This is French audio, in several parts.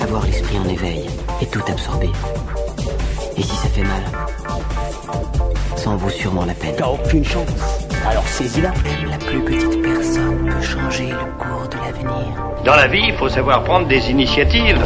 avoir l'esprit en éveil et tout absorber. Et si ça fait mal, ça en vaut sûrement la peine. T'as aucune chance. Alors saisis-la. Même la plus petite personne peut changer le cours de l'avenir. Dans la vie, il faut savoir prendre des initiatives.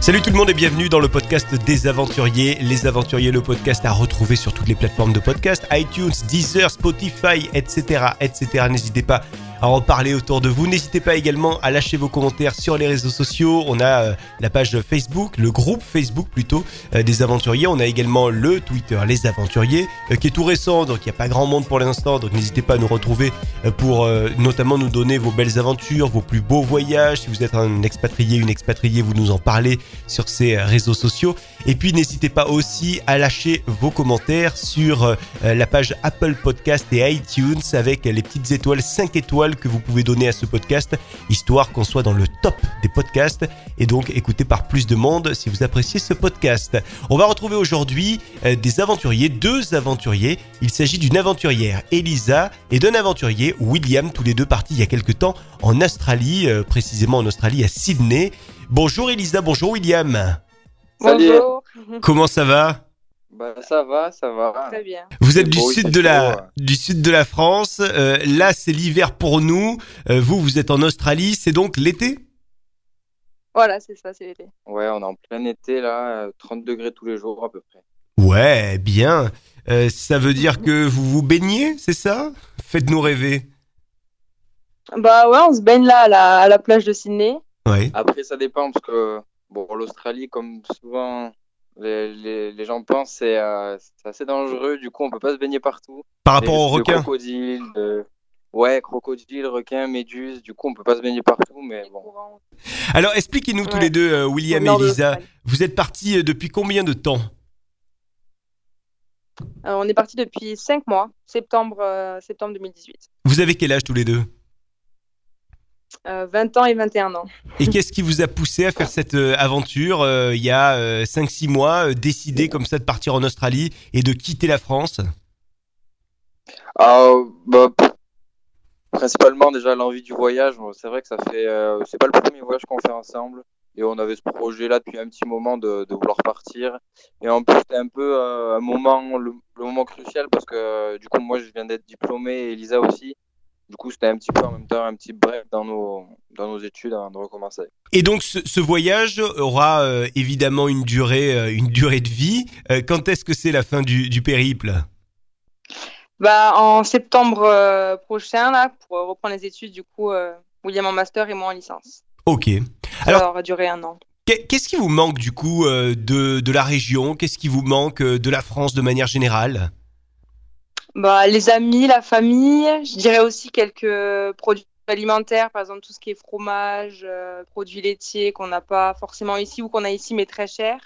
Salut tout le monde et bienvenue dans le podcast des aventuriers. Les aventuriers, le podcast à retrouver sur toutes les plateformes de podcast, iTunes, Deezer, Spotify, etc. etc. N'hésitez pas à en parler autour de vous. N'hésitez pas également à lâcher vos commentaires sur les réseaux sociaux. On a euh, la page Facebook, le groupe Facebook plutôt euh, des aventuriers. On a également le Twitter Les Aventuriers euh, qui est tout récent, donc il n'y a pas grand monde pour l'instant. Donc n'hésitez pas à nous retrouver pour notamment nous donner vos belles aventures, vos plus beaux voyages. Si vous êtes un expatrié, une expatriée, vous nous en parlez sur ces réseaux sociaux. Et puis n'hésitez pas aussi à lâcher vos commentaires sur la page Apple Podcast et iTunes avec les petites étoiles, 5 étoiles que vous pouvez donner à ce podcast, histoire qu'on soit dans le top des podcasts et donc écouté par plus de monde si vous appréciez ce podcast. On va retrouver aujourd'hui euh, des aventuriers, deux aventuriers. Il s'agit d'une aventurière, Elisa, et d'un aventurier, William, tous les deux partis il y a quelque temps en Australie, euh, précisément en Australie à Sydney. Bonjour Elisa, bonjour William. Salut. Bonjour. Comment ça va? Bah ça va, ça va. Très bien. Vous êtes du beau, sud de la ouais. du sud de la France. Euh, là, c'est l'hiver pour nous. Euh, vous, vous êtes en Australie. C'est donc l'été? Voilà, c'est ça, c'est l'été. Ouais, on est en plein été là, euh, 30 degrés tous les jours à peu près. Ouais, bien. Euh, ça veut dire que vous vous baignez, c'est ça? Faites-nous rêver. Bah ouais, on se baigne là à la, à la plage de Sydney. Ouais. Après ça dépend parce que bon l'Australie comme souvent les, les, les gens pensent c'est euh, c'est assez dangereux du coup on peut pas se baigner partout. Par rapport aux risques de requins. crocodiles, de... ouais crocodiles, requins, méduses. Du coup on peut pas se baigner partout mais bon. Alors, expliquez-nous tous les deux, euh, William et Elisa. Vous êtes partis euh, depuis combien de temps? Euh, on est parti depuis 5 mois, septembre, euh, septembre 2018. Vous avez quel âge tous les deux? Euh, 20 ans et 21 ans. Et qu'est-ce qui vous a poussé à faire cette euh, aventure euh, il y a 5-6 mois, euh, décider comme ça de partir en Australie et de quitter la France? Ah, bah, principalement déjà l'envie du voyage. C'est vrai que ça fait, euh, c'est pas le premier voyage qu'on fait ensemble. Et on avait ce projet-là depuis un petit moment de, de vouloir partir. Et en plus, c'était un peu euh, un moment, le, le moment crucial parce que euh, du coup, moi, je viens d'être diplômé et Elisa aussi. Du coup, c'était un petit peu en même temps un petit break dans nos, dans nos études avant de recommencer. Et donc ce, ce voyage aura euh, évidemment une durée, euh, une durée de vie. Euh, quand est-ce que c'est la fin du, du périple? Bah en septembre prochain, là, pour reprendre les études, du coup, euh, William en master et moi en licence. Ok. Ça Alors- aura duré un an. Qu'est- Qu'est-ce qui vous manque du coup euh, de, de la région? Qu'est-ce qui vous manque de la France de manière générale? Bah, les amis, la famille, je dirais aussi quelques produits alimentaires, par exemple tout ce qui est fromage, euh, produits laitiers qu'on n'a pas forcément ici ou qu'on a ici mais très cher.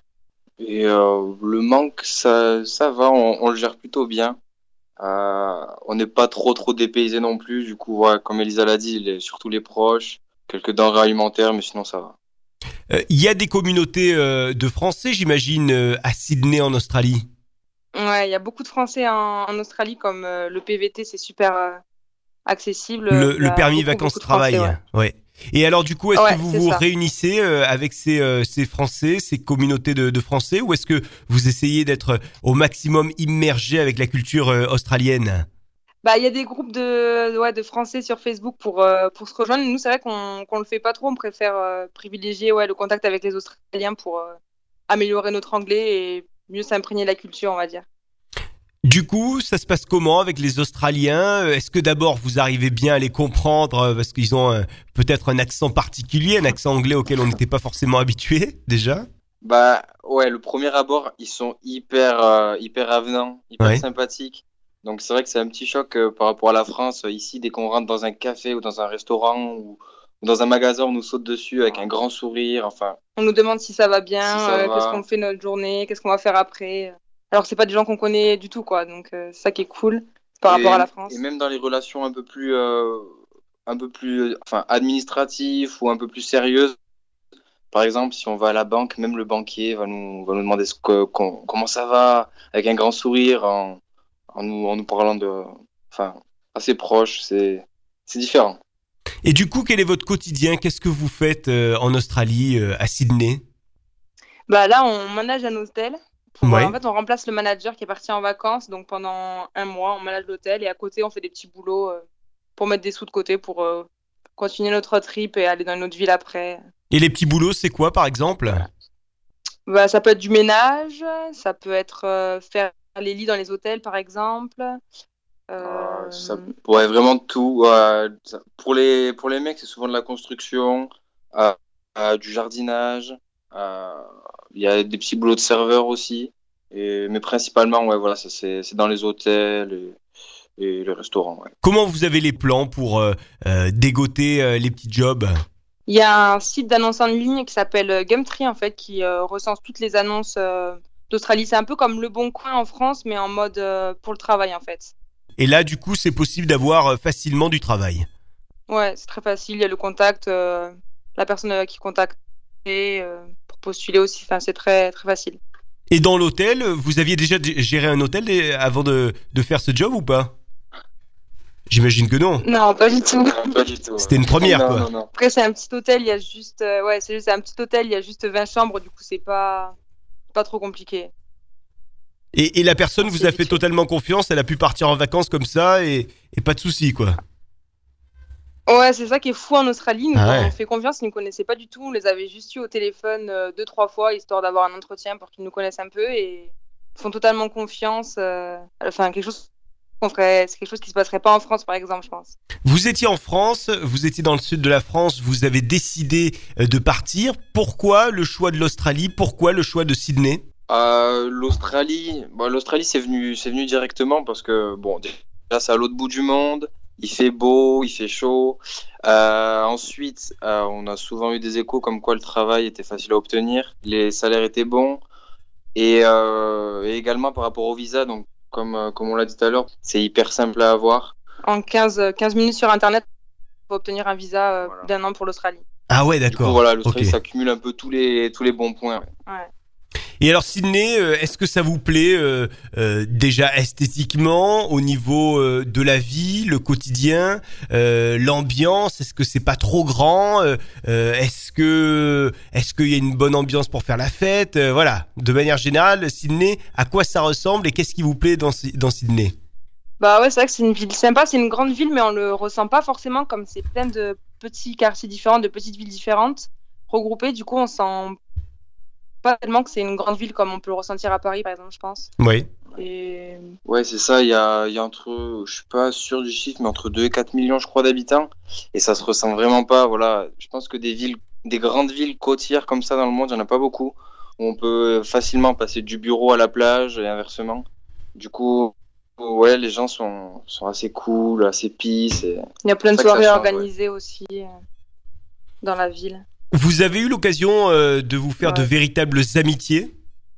Et euh, le manque, ça, ça va, on, on le gère plutôt bien. Euh, on n'est pas trop trop dépaysé non plus. Du coup, voilà, comme Elisa l'a dit, les, surtout les proches, quelques denrées alimentaires, mais sinon ça va. Euh, Il y a des communautés euh, de Français, j'imagine, euh, à Sydney en Australie? Ouais, il y a beaucoup de Français en, en Australie comme euh, le PVT, c'est super euh, accessible. Le, permis vacances-travail. Ouais. ouais. Et alors du coup, est-ce Ouais, que vous vous ça. réunissez euh, avec ces, ces Français, ces communautés de, de Français, ou est-ce que vous essayez d'être au maximum immergé avec la culture australienne? Bah, il y a des groupes de, ouais, de Français sur Facebook pour, pour se rejoindre. Nous, c'est vrai qu'on qu'on le fait pas trop. On préfère privilégier ouais, le contact avec les Australiens pour améliorer notre anglais et mieux s'imprégner de la culture, on va dire. Du coup, ça se passe comment avec les Australiens? Euh, Est-ce que d'abord vous arrivez bien à les comprendre euh, parce qu'ils ont euh, peut-être un accent particulier, un accent anglais auquel on n'était pas forcément habitué déjà? Bah ouais, le premier abord, ils sont hyper euh, hyper avenants, hyper Ouais. sympathiques. Donc c'est vrai que c'est un petit choc euh, par rapport à la France. Ici, dès qu'on rentre dans un café ou dans un restaurant ou, ou dans un magasin, on nous saute dessus avec un grand sourire. Enfin, On nous demande si ça va bien, Si ça euh, va. qu'est-ce qu'on fait notre journée, qu'est-ce qu'on va faire après. Alors que c'est pas des gens qu'on connaît du tout, quoi. Donc euh, c'est ça qui est cool par et, rapport à la France. Et même dans les relations un peu plus euh, un peu plus enfin administratives ou un peu plus sérieuses. Par exemple, si on va à la banque, même le banquier va nous, va nous demander ce que, qu'on- comment ça va, avec un grand sourire, en, en, nous, en nous parlant de. Enfin, assez proche, c'est, c'est différent. Et du coup, quel est votre quotidien? Qu'est-ce que vous faites euh, en Australie, euh, à Sydney? Bah là, on manage un hôtel. Pour- Ouais. En fait, on remplace le manager qui est parti en vacances. Donc pendant un mois, on manage l'hôtel et à côté, on fait des petits boulots euh, pour mettre des sous de côté pour euh, continuer notre trip et aller dans une autre ville après. Et les petits boulots, c'est quoi, par exemple? Bah, ça peut être du ménage, ça peut être euh, faire les lits dans les hôtels, par exemple. Euh, Euh, ça pourrait vraiment tout. euh, pour, les, pour les mecs, c'est souvent de la construction, euh, euh, du jardinage. euh, Il y a des petits boulots de serveur aussi. Et, mais principalement, ouais, voilà, ça, c'est dans les hôtels et, et les restaurants. Ouais. Comment vous avez les plans pour euh, euh, dégoter euh, les petits jobs? Il y a un site d'annonces en ligne qui s'appelle Gumtree, en fait, qui euh, recense toutes les annonces euh, d'Australie. C'est un peu comme Le Bon Coin en France, mais en mode euh, pour le travail, en fait. Et là, du coup, c'est possible d'avoir facilement du travail? Ouais, c'est très facile. Il y a le contact, euh, la personne qui contacte euh, pour postuler aussi. Enfin, c'est très, très facile. Et dans l'hôtel, vous aviez déjà géré un hôtel avant de, de faire ce job ou pas? J'imagine que non. Non, pas du tout. C'était une première, Non, quoi. non, non. Après, c'est un petit hôtel, il y a juste. euh, ouais, c'est juste un petit hôtel, il y a juste 20 chambres, du coup, c'est pas, pas trop compliqué. Et, et la personne vous a fait. totalement confiance, elle a pu partir en vacances comme ça et, et pas de soucis, quoi. Ouais, c'est ça qui est fou en Australie. Nous, Ah ouais. on fait confiance, ils nous connaissaient pas du tout. On les avait juste eu au téléphone euh, deux, trois fois, histoire d'avoir un entretien pour qu'ils nous connaissent un peu et ils font totalement confiance. euh, Enfin, quelque chose qu'on ferait, c'est quelque chose qui se passerait pas en France, par exemple, je pense. Vous étiez en France, vous étiez dans le sud de la France, vous avez décidé euh, de partir. Pourquoi le choix de l'Australie? Pourquoi le choix de Sydney? Euh, L'Australie, bon, l'Australie c'est venu, c'est venu directement parce que bon, déjà c'est à l'autre bout du monde, il fait beau, il fait chaud. Euh, ensuite, euh, on a souvent eu des échos comme quoi le travail était facile à obtenir, les salaires étaient bons et, euh, et également par rapport au visa, donc comme comme on l'a dit tout à l'heure, c'est hyper simple à avoir. En 15, euh, 15 minutes sur Internet, pour obtenir un visa euh, Voilà. d'un an pour l'Australie. Ah ouais, Du coup, d'accord. voilà, l'Australie Ok. ça cumule un peu tous les tous les bons points. Ouais. Et alors Sydney, euh, est-ce que ça vous plaît euh, euh, déjà esthétiquement, au niveau de la vie, le quotidien, l'ambiance? Est-ce que c'est pas trop grand Est-ce que est-ce qu'il y a une bonne ambiance pour faire la fête? Voilà, de manière générale, Sydney, à quoi ça ressemble et qu'est-ce qui vous plaît dans dans Sydney Bah ouais, c'est vrai que c'est une ville sympa, c'est une grande ville, mais on le ressent pas forcément comme c'est plein de petits quartiers différents, de petites villes différentes regroupées. Du coup, on sent pas tellement que c'est une grande ville comme on peut le ressentir à Paris, par exemple, je pense. Oui. Et Ouais, c'est ça, il y a, il y a entre, je suis pas sûr du chiffre, mais entre 2 et 4 millions, je crois, d'habitants. Et ça se ressent vraiment pas, voilà. Je pense que des villes, des grandes villes côtières comme ça dans le monde, il y en a pas beaucoup. Où on peut facilement passer du bureau à la plage et inversement. Du coup, ouais, les gens sont, sont assez cool, assez peace. Et... il y a plein de soirées change, organisées aussi euh, dans la ville. Vous avez eu l'occasion euh, de vous faire de véritables amitiés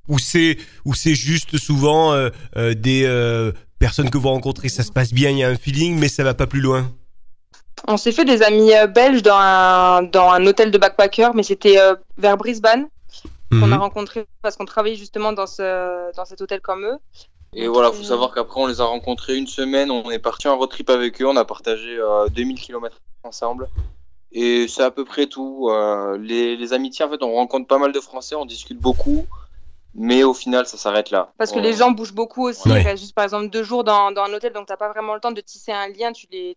ou c'est ou c'est juste souvent euh, euh, des euh, personnes que vous rencontrez, ça se passe bien, il y a un feeling, mais ça va pas plus loin? On s'est fait des amis euh, belges dans un, dans un hôtel de backpacker, mais c'était euh, vers Brisbane qu'on a Mhm. rencontré parce qu'on travaillait justement dans, ce, dans cet hôtel comme eux. Et voilà, faut Euh, savoir qu'après, on les a rencontrés une semaine, on est parti en road trip avec eux, on a partagé euh, 2000 km ensemble. Et c'est à peu près tout. Euh, les, les amitiés, en fait, on rencontre pas mal de Français, on discute beaucoup, mais au final, ça s'arrête là. Parce que On- les gens bougent beaucoup aussi. Ouais. Ils restent juste par exemple deux jours dans, dans un hôtel, donc t'as pas vraiment le temps de tisser un lien. Tu, les,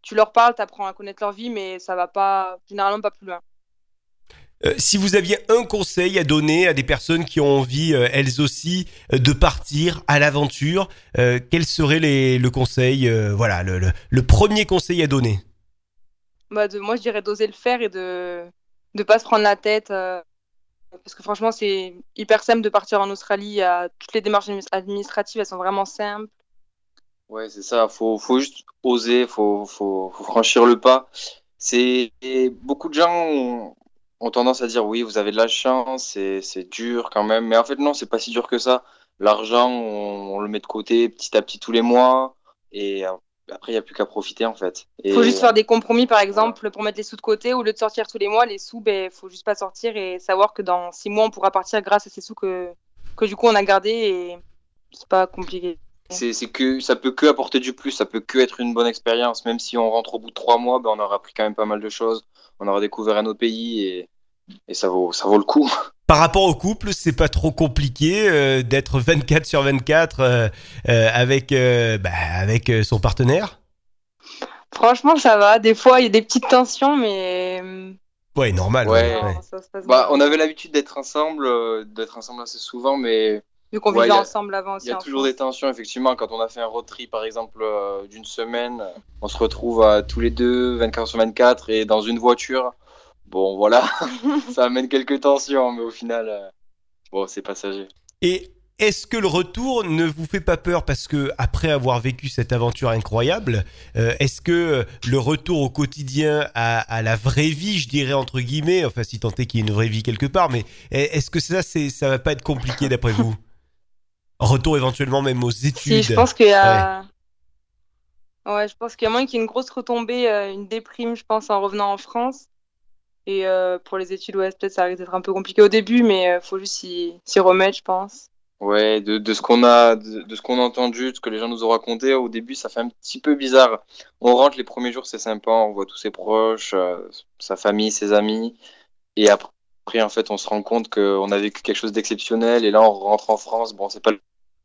tu leur parles, t'apprends à connaître leur vie, mais ça va pas, généralement pas plus loin. Euh, si vous aviez un conseil à donner à des personnes qui ont envie, euh, elles aussi, euh, de partir à l'aventure, euh, quel serait les, le conseil, euh, voilà, le, le, le premier conseil à donner? Bah, moi, je dirais d'oser le faire et de ne pas se prendre la tête. euh, parce que franchement, c'est hyper simple de partir en Australie. Toutes les démarches admi- administratives, elles sont vraiment simples. Ouais, c'est ça. Faut, faut juste oser, faut, faut, franchir le pas. C'est beaucoup de gens ont, tendance à dire oui, vous avez de la chance, c'est, dur quand même. Mais en fait, non, c'est pas si dur que ça. L'argent, on, on le met de côté petit à petit tous les mois, et euh, après, il y a plus qu'à profiter en fait. Il faut juste faire des compromis, par exemple, pour mettre les sous de côté. Au lieu de sortir tous les mois, les sous, ben, faut juste pas sortir et savoir que dans six mois, on pourra partir grâce à ces sous que, que du coup, on a gardé et c'est pas compliqué. c'est c'est que ça peut que apporter du plus, ça peut que être une bonne expérience. Même si on rentre au bout de trois mois, ben, on aura appris quand même pas mal de choses. On aura découvert un autre pays et, et ça vaut ça vaut le coup. Par rapport au couple, c'est pas trop compliqué euh, d'être 24 sur 24 euh, euh, avec, euh, bah, avec son partenaire Franchement, ça va. Des fois, il y a des petites tensions, mais Ouais, normal. Ouais. ça Bah, on avait l'habitude d'être ensemble, euh, d'être ensemble assez souvent, mais Vu qu'on Ouais, vivait ensemble avant aussi. il y a toujours France. des tensions. Effectivement, quand on a fait un road trip, par exemple, euh, d'une semaine, on se retrouve à tous les deux, 24 sur 24, et dans une voiture. Bon, voilà, ça amène quelques tensions, mais au final, euh, bon, c'est passager. Et est-ce que le retour ne vous fait pas peur parce que après avoir vécu cette aventure incroyable, euh, est-ce que euh, le retour au quotidien à, à la vraie vie, je dirais entre guillemets, enfin si tant est qu'il y ait une vraie vie quelque part, mais est-ce que ça, c'est, ça va pas être compliqué d'après vous? Retour éventuellement même aux études. Si, je pense qu'il y a. Ouais, je pense qu'il y a moins qu'il y ait une grosse retombée, euh, une déprime, je pense, en revenant en France. Et euh, pour les études, ouais, peut-être ça risque d'être un peu compliqué au début, mais euh, faut juste s'y remettre, je pense. Ouais, de, de ce qu'on a, de, de ce qu'on a entendu, de ce que les gens nous ont raconté, au début, ça fait un petit peu bizarre. On rentre les premiers jours, c'est sympa, on voit tous ses proches, euh, sa famille, ses amis, et après, après, en fait, on se rend compte qu'on a vécu quelque chose d'exceptionnel, et là, on rentre en France. Bon, c'est pas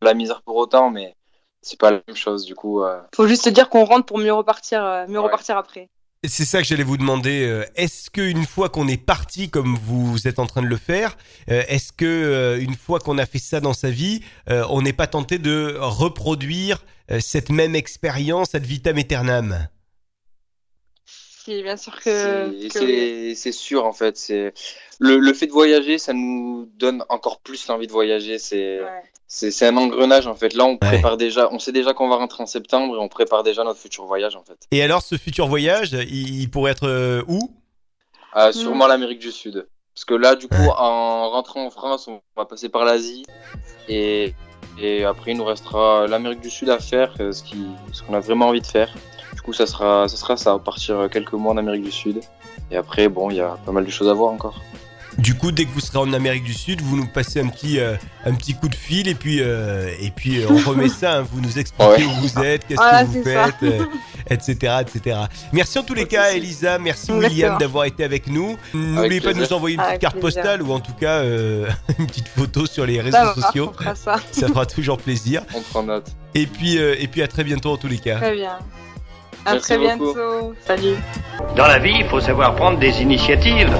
la misère pour autant, mais c'est pas la même chose, du coup. euh, Faut juste se dire qu'on rentre pour mieux repartir, euh, mieux Ouais. repartir après. C'est ça que j'allais vous demander. euh, Est-ce qu'une fois qu'on est parti, comme vous êtes en train de le faire, euh, est-ce que euh, une fois qu'on a fait ça dans sa vie, on n'est pas tenté de reproduire cette même expérience ad vitam aeternam? Si, bien sûr que. C'est oui. sûr en fait. C'est le, le fait de voyager, ça nous donne encore plus l'envie de voyager. C'est Ouais. c'est c'est un engrenage en fait. Là, on prépare déjà. On sait déjà qu'on va rentrer en septembre et on prépare déjà notre futur voyage en fait. Et alors, ce futur voyage, il, il pourrait être euh, où? Ah, sûrement l'Amérique du Sud. Parce que là, du coup, en rentrant en France, on va passer par l'Asie et et après il nous restera l'Amérique du Sud à faire, euh, ce qui ce qu'on a vraiment envie de faire. Du coup, ça sera ça sera ça, partir quelques mois en Amérique du Sud. Et après, bon, il y a pas mal de choses à voir encore. Du coup, dès que vous serez en Amérique du Sud, vous nous passez un petit, euh, un petit coup de fil et puis, euh, et puis euh, on remet ça. hein. vous nous expliquez Ouais. où vous êtes, qu'est-ce Voilà, que vous faites, euh, etc., etc. Merci en tous les cas. Elisa. Merci Exactement. William d'avoir été avec nous. N'oubliez pas de nous envoyer une petite Avec carte plaisir. postale ou en tout cas euh, une petite photo sur les réseaux Ça va, sociaux. on fera ça. Ça fera toujours plaisir. On prend note. Et puis, euh, et puis à très bientôt en tous les cas. Très bien. À Merci très beaucoup. bientôt. Salut. Dans la vie, il faut savoir prendre des initiatives.